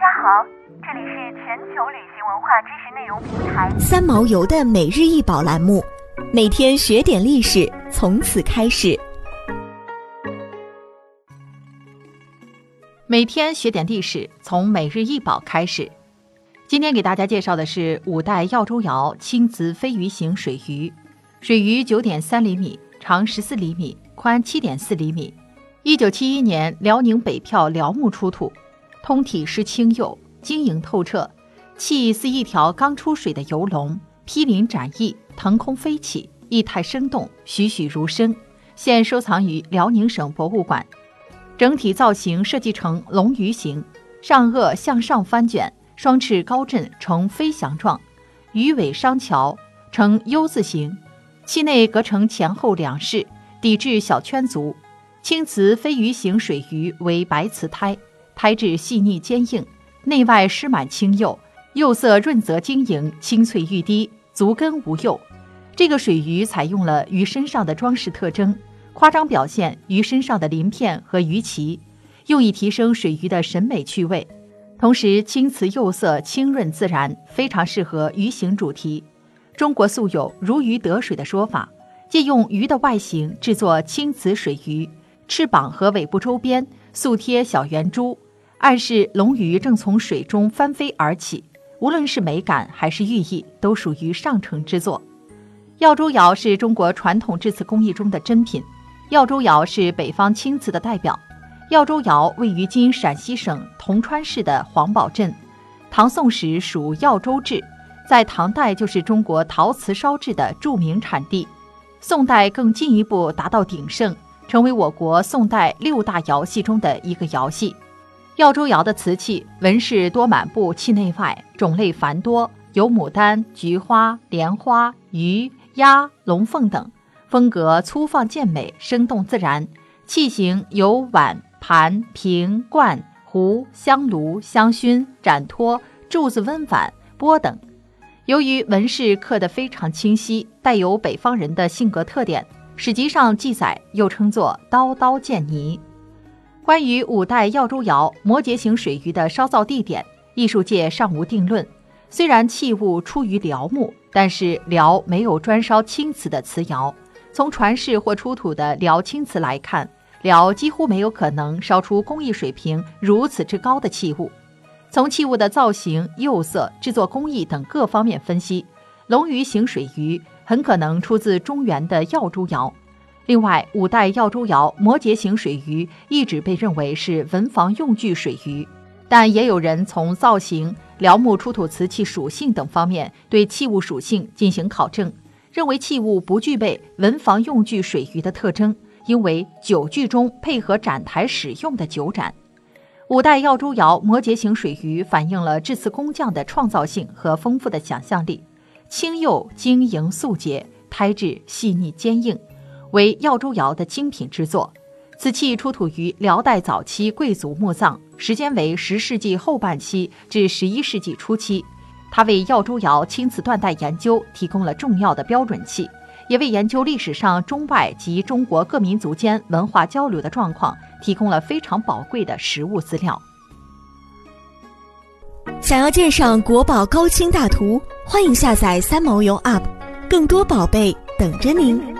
家好，这里是全球旅行文化知识内容平台三毛游的每日一宝栏目，每天学点历史，从此开始。每天学点历史，从每日一宝开始。今天给大家介绍的是五代耀州窑青瓷飞鱼形水鱼，水鱼九点三厘米，长十四厘米，宽七点四厘米。一九七一年，辽宁北票辽墓出土。通体是青釉，晶莹透彻，器似一条刚出水的游龙，披鳞展翼，腾空飞起，意态生动，栩栩如生。现收藏于辽宁省博物馆。整体造型设计成龙鱼形，上颚向上翻卷，双翅高振呈飞翔状，鱼尾商桥呈 U 字形，器内隔成前后两室，底置小圈足。青瓷飞鱼形水鱼为白瓷胎。胎质细腻坚硬，内外湿满青釉，釉色润泽晶莹，清脆欲滴，足根无釉。这个水鱼采用了鱼身上的装饰特征，夸张表现鱼身上的鳞片和鱼鳍，用以提升水鱼的审美趣味。同时，青瓷釉色清润自然，非常适合鱼形主题。中国素有“如鱼得水”的说法，借用鱼的外形制作青瓷水鱼，翅膀和尾部周边素贴小圆珠。暗示龙鱼正从水中翻飞而起，无论是美感还是寓意，都属于上乘之作。耀州窑是中国传统制瓷工艺中的珍品，耀州窑是北方青瓷的代表。耀州窑位于今陕西省铜川市的黄堡镇，唐宋时属耀州治，在唐代就是中国陶瓷烧制的著名产地，宋代更进一步达到鼎盛，成为我国宋代六大窑系中的一个窑系。耀州窑的瓷器纹饰多满布器内外，种类繁多，有牡丹、菊花、莲花、鱼、鸭、龙凤等，风格粗放健美，生动自然。器型有碗、盘、瓶、罐、壶、香炉、香薰、盏托、柱子、温碗、钵等。由于纹饰刻得非常清晰，带有北方人的性格特点，史籍上记载又称作“刀刀见泥”。关于五代耀州窑摩羯形水鱼的烧造地点，艺术界尚无定论。虽然器物出于辽墓，但是辽没有专烧青瓷的瓷窑。从传世或出土的辽青瓷来看，辽几乎没有可能烧出工艺水平如此之高的器物。从器物的造型、釉色、制作工艺等各方面分析，龙鱼形水鱼很可能出自中原的耀州窑。另外，五代耀州窑摩羯形水鱼一直被认为是文房用具水鱼，但也有人从造型、辽墓出土瓷器属性等方面对器物属性进行考证，认为器物不具备文房用具水鱼的特征，因为酒具中配合展台使用的酒盏。五代耀州窑摩羯形水鱼反映了制瓷工匠的创造性和丰富的想象力，青釉晶莹素洁，胎质细腻坚硬。为耀州窑的精品之作，此器出土于辽代早期贵族墓葬，时间为十世纪后半期至十一世纪初期。它为耀州窑青瓷断代研究提供了重要的标准器，也为研究历史上中外及中国各民族间文化交流的状况提供了非常宝贵的实物资料。想要鉴赏国宝高清大图，欢迎下载三毛游 App，更多宝贝等着您。